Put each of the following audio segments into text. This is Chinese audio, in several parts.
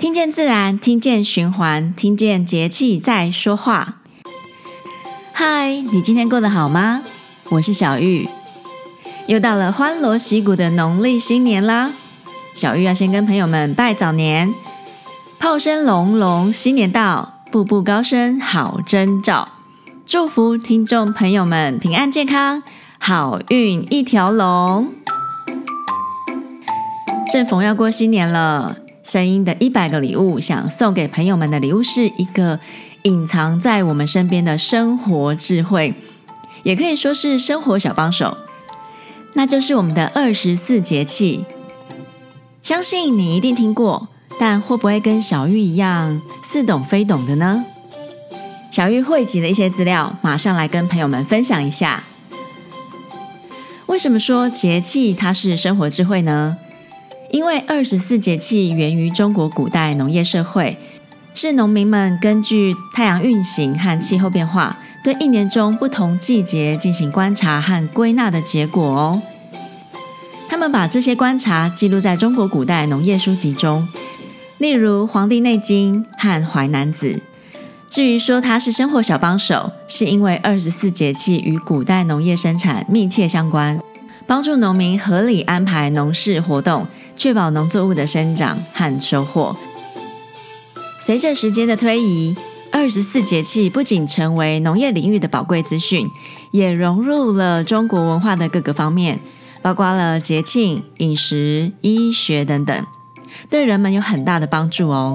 听见自然，听见循环，听见节气在说话。嗨，你今天过得好吗？我是小玉。又到了欢锣喜鼓的农历新年啦！小玉要先跟朋友们拜早年，炮声隆隆，新年到，步步高升好征兆，祝福听众朋友们平安健康，好运一条龙。正逢要过新年了，声音的一百个礼物，想送给朋友们的礼物是一个隐藏在我们身边的生活智慧，也可以说是生活小帮手。那就是我们的二十四节气，相信你一定听过，但会不会跟小玉一样似懂非懂的呢？小玉汇集了一些资料，马上来跟朋友们分享一下。为什么说节气它是生活智慧呢？因为二十四节气源于中国古代农业社会，是农民们根据太阳运行和气候变化，对一年中不同季节进行观察和归纳的结果哦。他们把这些观察记录在中国古代农业书籍中，例如《黄帝内经》和《淮南子》。至于说它是生活小帮手，是因为二十四节气与古代农业生产密切相关，帮助农民合理安排农事活动。确保农作物的生长和收获。随着时间的推移，二十四节气不仅成为农业领域的宝贵资讯，也融入了中国文化的各个方面，包括了节庆、饮食、医学等等，对人们有很大的帮助哦。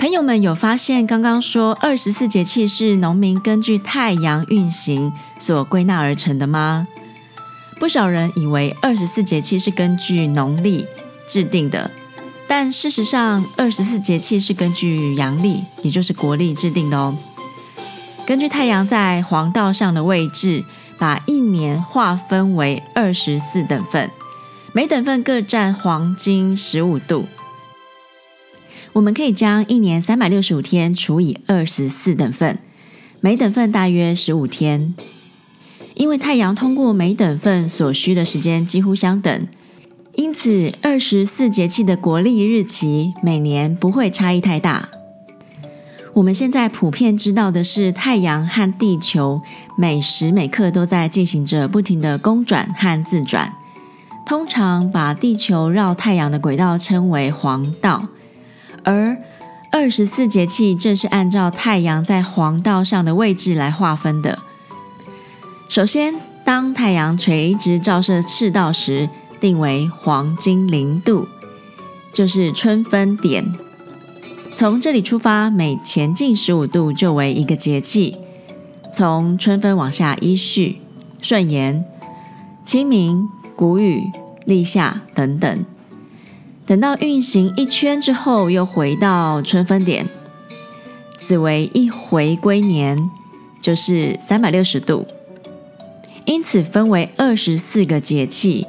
朋友们有发现，刚刚说二十四节气是农民根据太阳运行所归纳而成的吗？不少人以为二十四节气是根据农历制定的，但事实上，二十四节气是根据阳历，也就是国历制定的哦。根据太阳在黄道上的位置，把一年划分为二十四等份，每等份各占黄金十五度。我们可以将一年三百六十五天除以二十四等份，每等份大约十五天。因为太阳通过每等份所需的时间几乎相等，因此二十四节气的国历日期每年不会差异太大。我们现在普遍知道的是，太阳和地球每时每刻都在进行着不停的公转和自转。通常把地球绕太阳的轨道称为黄道，而二十四节气正是按照太阳在黄道上的位置来划分的。首先，当太阳垂直照射赤道时，定为黄金零度，就是春分点。从这里出发，每前进十五度就为一个节气。从春分往下依序顺延，清明、谷雨、立夏等等。等到运行一圈之后，又回到春分点，此为一回归年，就是三百六十度。因此分为二十四个节气，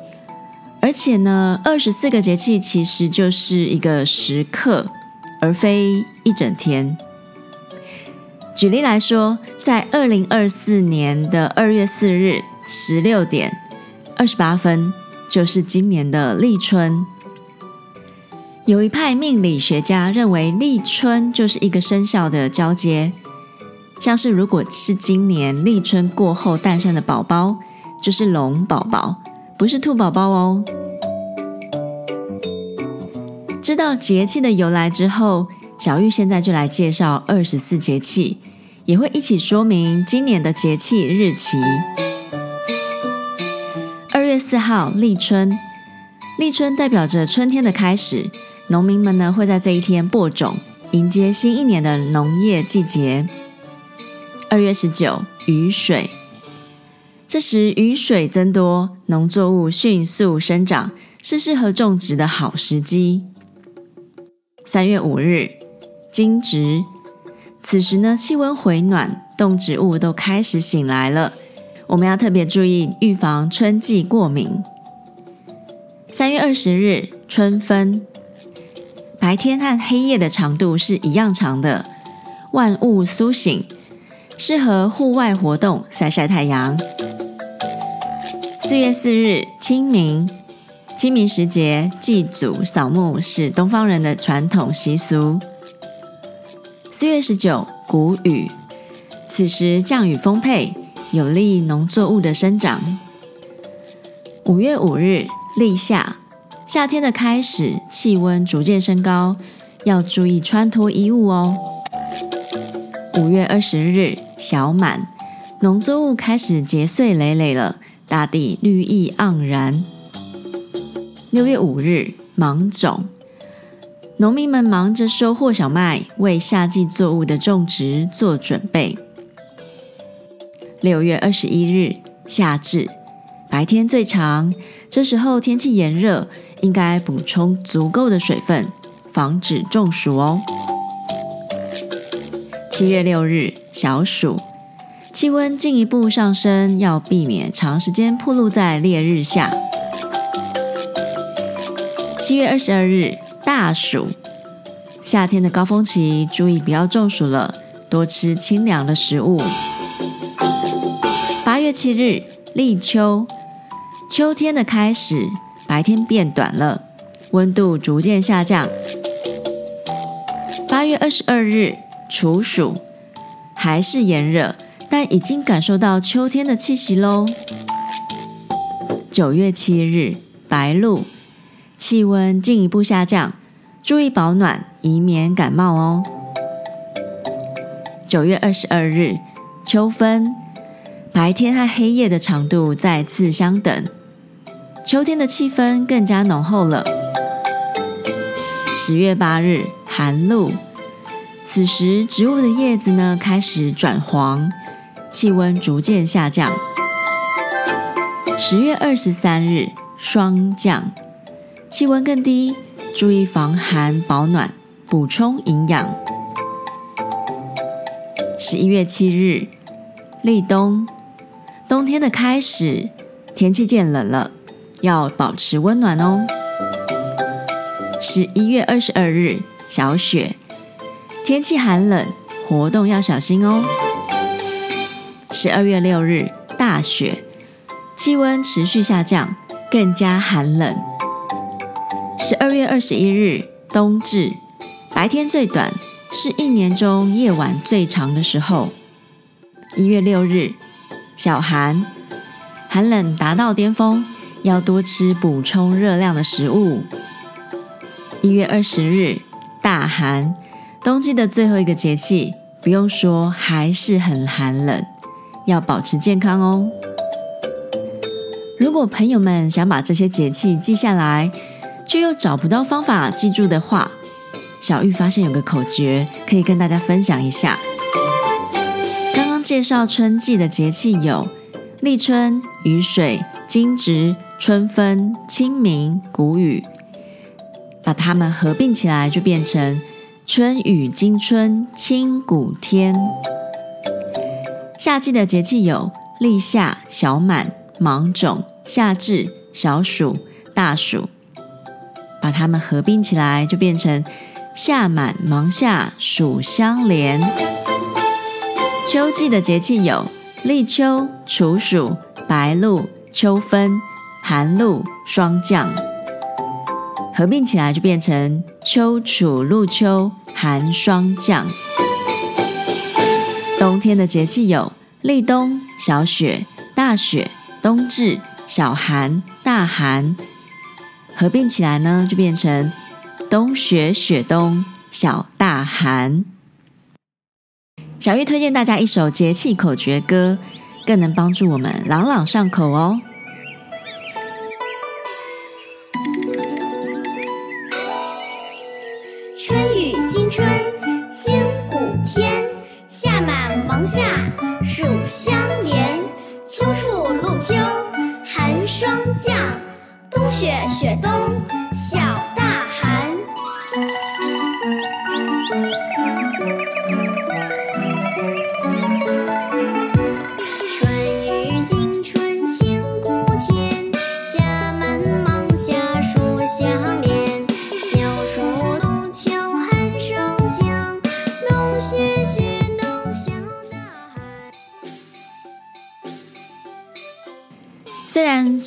而且呢，二十四个节气其实就是一个时刻，而非一整天。举例来说，在二零二四年的二月四日十六点二十八分，就是今年的立春。有一派命理学家认为，立春就是一个生肖的交接。像是如果是今年立春过后诞生的宝宝，就是龙宝宝，不是兔宝宝哦。知道节气的由来之后，小玉现在就来介绍二十四节气，也会一起说明今年的节气日期。二月四号立春，立春代表着春天的开始，农民们呢会在这一天播种，迎接新一年的农业季节。二月十九，雨水。这时雨水增多，农作物迅速生长，是适合种植的好时机。三月五日，惊蛰。此时呢，气温回暖，动植物都开始醒来了。我们要特别注意，预防春季过敏。三月二十日，春分。白天和黑夜的长度是一样长的，万物苏醒。适合户外活动，晒晒太阳。四月四日，清明。清明时节祭祖扫墓是东方人的传统习俗。四月十九，谷雨，此时降雨丰沛，有利农作物的生长。五月五日，立夏，夏天的开始，气温逐渐升高，要注意穿脱衣物哦。五月二十日，小满，农作物开始结穗累累了，大地绿意盎然。六月五日，芒种，农民们忙着收获小麦，为夏季作物的种植做准备。六月二十一日，夏至，白天最长，这时候天气炎热，应该补充足够的水分，防止中暑哦。七月六日，小暑，气温进一步上升，要避免长时间暴露在烈日下。七月二十二日，大暑，夏天的高峰期，注意不要中暑了，多吃清凉的食物。八月七日，立秋，秋天的开始，白天变短了，温度逐渐下降。八月二十二日，处暑，还是炎热，但已经感受到秋天的气息喽。九月七日，白露。气温进一步下降，注意保暖，以免感冒哦。九月二十二日，秋分，白天和黑夜的长度再次相等，秋天的气氛更加浓厚了。十月八日，寒露，此时植物的叶子呢开始转黄，气温逐渐下降。十月二十三日，霜降。气温更低，注意防寒保暖，补充营养。十一月七日，立冬，冬天的开始，天气渐冷了，要保持温暖哦。十一月二十二日，小雪，天气寒冷，活动要小心哦。十二月六日，大雪，气温持续下降，更加寒冷。十二月二十一日，冬至，白天最短，是一年中夜晚最长的时候。一月六日，小寒，寒冷达到巅峰，要多吃补充热量的食物。一月二十日，大寒，冬季的最后一个节气，不用说，还是很寒冷，要保持健康哦。如果朋友们想把这些节气记下来，却又找不到方法记住的话，小玉发现有个口诀可以跟大家分享一下。刚刚介绍春季的节气有立春、雨水、惊蛰、春分、清明、谷雨，把它们合并起来就变成春雨惊春清谷天。夏季的节气有立夏、小满、芒种、夏至、小暑、大暑。把它们合并起来，就变成夏满、芒夏、暑相连。秋季的节气有立秋、处暑、白露、秋分、寒露、霜降，合并起来就变成秋处露秋、寒霜降。冬天的节气有立冬、小雪、大雪、冬至、小寒、大寒。合并起来呢，就变成冬雪雪冬小大寒。小玉推荐大家一首节气口诀歌，更能帮助我们朗朗上口哦。秋寒霜降。冬雪雪冬，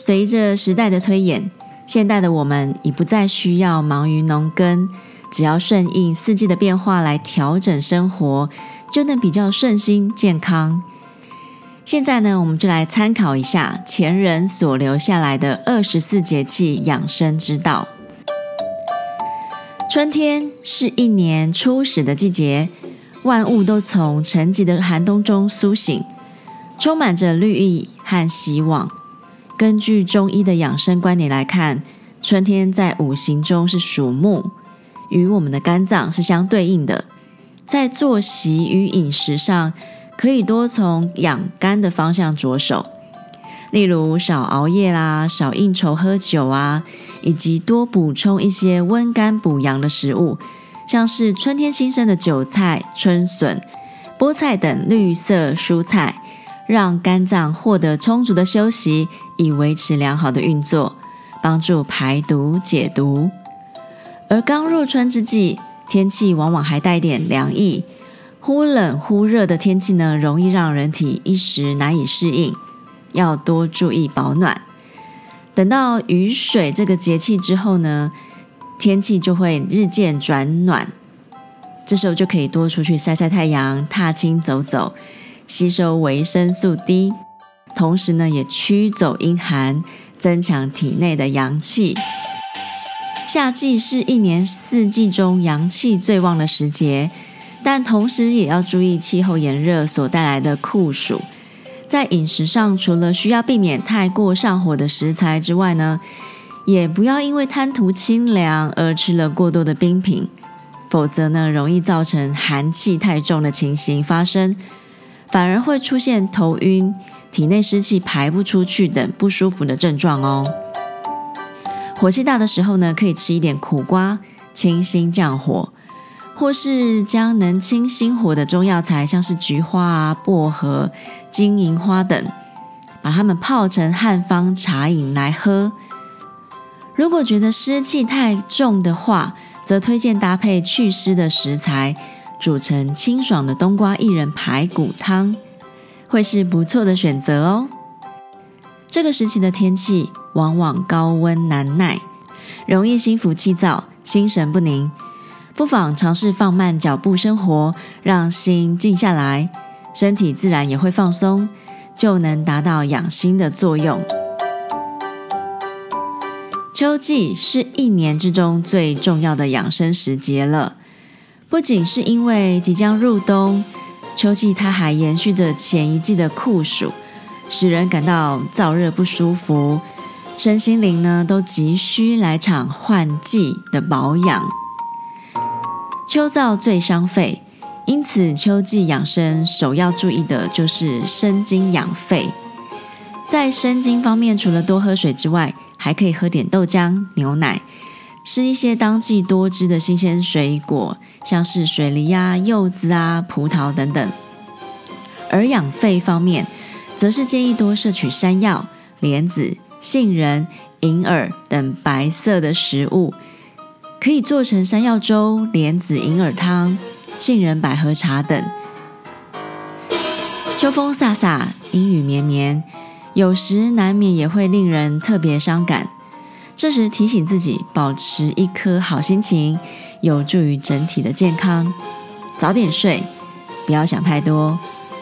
随着时代的推演，现代的我们已不再需要忙于农耕，只要顺应四季的变化来调整生活，就能比较顺心健康。现在呢，我们就来参考一下前人所留下来的二十四节气养生之道。春天是一年初始的季节，万物都从沉寂的寒冬中苏醒，充满着绿意和希望。根据中医的养生观点来看，春天在五行中是属木，与我们的肝脏是相对应的。在作息与饮食上，可以多从养肝的方向着手，例如少熬夜啦，少应酬喝酒啊，以及多补充一些温肝补阳的食物，像是春天新生的韭菜、春笋、菠菜等绿色蔬菜，让肝脏获得充足的休息，以维持良好的运作，帮助排毒解毒。而刚入春之际，天气往往还带点凉意。忽冷忽热的天气呢，容易让人体一时难以适应，要多注意保暖。等到雨水这个节气之后呢，天气就会日渐转暖，这时候就可以多出去晒晒太阳、踏青走走，吸收维生素 D，同时呢也驱走阴寒，增强体内的阳气。夏季是一年四季中阳气最旺的时节。但同时也要注意气候炎热所带来的酷暑。在饮食上，除了需要避免太过上火的食材之外呢，也不要因为贪图清凉而吃了过多的冰品，否则呢，容易造成寒气太重的情形发生，反而会出现头晕、体内湿气排不出去等不舒服的症状哦。火气大的时候呢，可以吃一点苦瓜，清心降火。或是将能清心火的中药材，像是菊花啊、薄荷、金银花等，把它们泡成汉方茶饮来喝。如果觉得湿气太重的话，则推荐搭配祛湿的食材，煮成清爽的冬瓜薏仁排骨汤，会是不错的选择哦。这个时期的天气往往高温难耐，容易心浮气躁、心神不宁。不妨尝试放慢脚步生活，让心静下来，身体自然也会放松，就能达到养心的作用。秋季是一年之中最重要的养生时节了，不仅是因为即将入冬，秋季它还延续着前一季的酷暑，使人感到燥热不舒服，身心灵呢都急需来场换季的保养。秋燥最伤肺，因此秋季养生首要注意的就是生津养肺。在生津方面，除了多喝水之外，还可以喝点豆浆、牛奶，吃一些当季多汁的新鲜水果，像是水梨啊、柚子啊、葡萄等等。而养肺方面，则是建议多摄取山药、莲子、杏仁、银耳等白色的食物。可以做成山药粥、莲子银耳汤、杏仁百合茶等。秋风飒飒，阴雨绵绵，有时难免也会令人特别伤感。这时提醒自己，保持一颗好心情，有助于整体的健康。早点睡，不要想太多，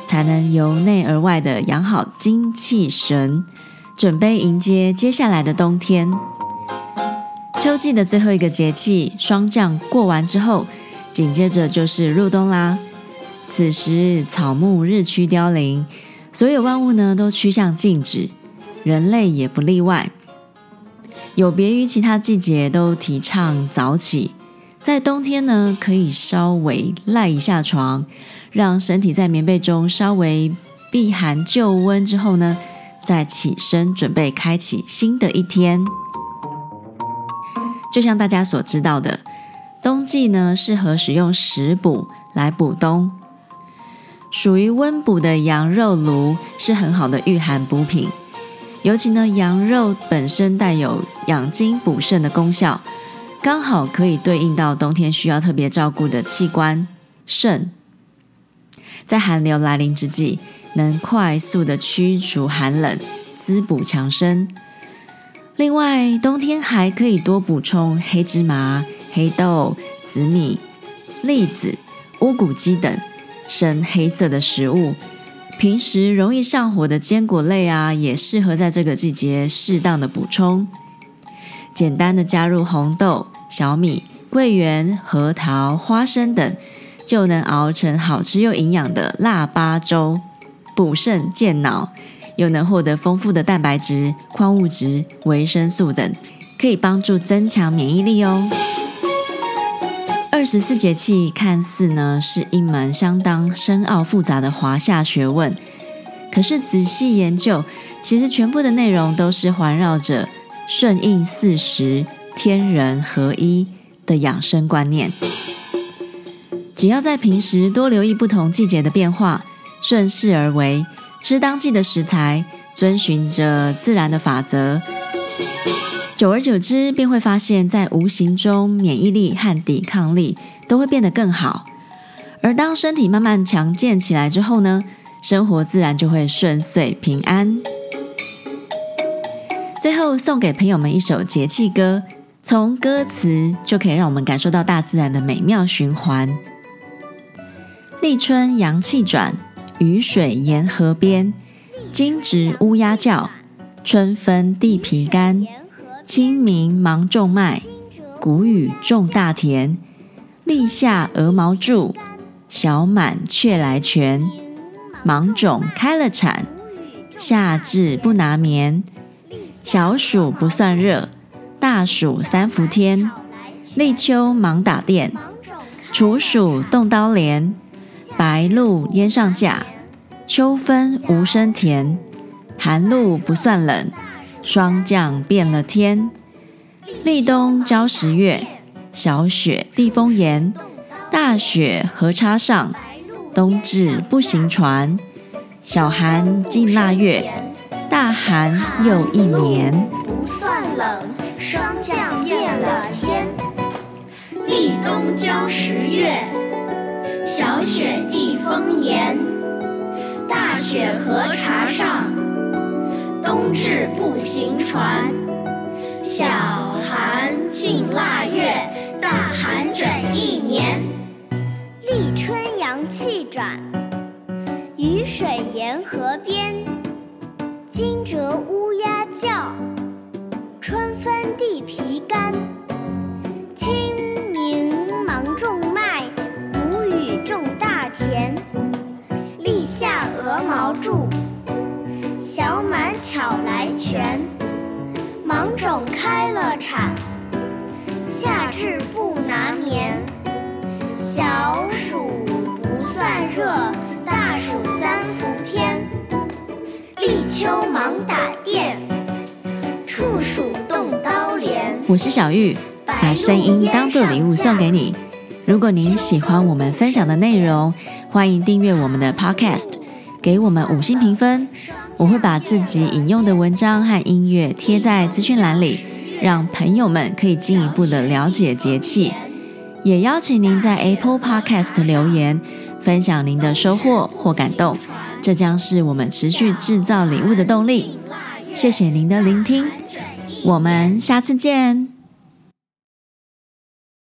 才能由内而外的养好精气神，准备迎接接下来的冬天。秋季的最后一个节气霜降过完之后，紧接着就是入冬啦。此时草木日趋凋零，所有万物呢都趋向静止，人类也不例外。有别于其他季节都提倡早起，在冬天呢可以稍微赖一下床，让身体在棉被中稍微避寒就温之后呢，再起身准备开启新的一天。就像大家所知道的，冬季呢适合使用食补来补冬，属于温补的羊肉炉是很好的御寒补品。尤其呢，羊肉本身带有养精补肾的功效，刚好可以对应到冬天需要特别照顾的器官肾，在寒流来临之际，能快速的驱除寒冷，滋补强身。另外，冬天还可以多补充黑芝麻、黑豆、紫米、栗子、乌骨鸡等深黑色的食物。平时容易上火的坚果类啊，也适合在这个季节适当的补充。简单的加入红豆、小米、桂圆、核桃、花生等，就能熬成好吃又营养的腊八粥，补肾健脑，又能获得丰富的蛋白质、矿物质、维生素等，可以帮助增强免疫力哦。二十四节气看似呢是一门相当深奥复杂的华夏学问，可是仔细研究，其实全部的内容都是环绕着顺应四时、天人合一的养生观念。只要在平时多留意不同季节的变化，顺势而为，吃当季的食材，遵循着自然的法则。久而久之，便会发现，在无形中，免疫力和抵抗力都会变得更好。而当身体慢慢强健起来之后呢，生活自然就会顺遂平安。最后送给朋友们一首节气歌，从歌词就可以让我们感受到大自然的美妙循环。立春阳气转，雨水沿河边，惊蛰乌鸦叫，春分地皮干。清明忙种麦，谷雨种大田。立夏鹅毛住，小满雀来泉。芒种开了产，夏至不拿棉。小暑不算热，大暑三伏天。立秋忙打电，处暑动刀镰。白露烟上架，秋分无声甜。寒露不算冷。霜降变了天，立冬交十月，小雪地风严，大雪河叉上，冬至不行船，小寒进腊月，大寒又一年。不算冷，霜降变了天。立冬交十月，小雪地风严，大雪河叉上。冬至不行船，小寒进腊月，大寒整一年。立春阳气转，雨水沿河边，惊蛰乌鸦叫，春分地皮干。清明忙种麦，谷雨种大田。立夏鹅毛住。小满巧来泉，芒种开了产，夏至不拿棉，小暑不算热，大暑三伏天，立秋忙打电，处暑动刀镰。我是小玉，把声音当做礼物送给你。如果您喜欢我们分享的内容，欢迎订阅我们的 Podcast，给我们五星评分。我会把自己引用的文章和音乐贴在资讯栏里，让朋友们可以进一步的了解节气。也邀请您在 Apple Podcast 留言，分享您的收获或感动，这将是我们持续制造礼物的动力。谢谢您的聆听，我们下次见。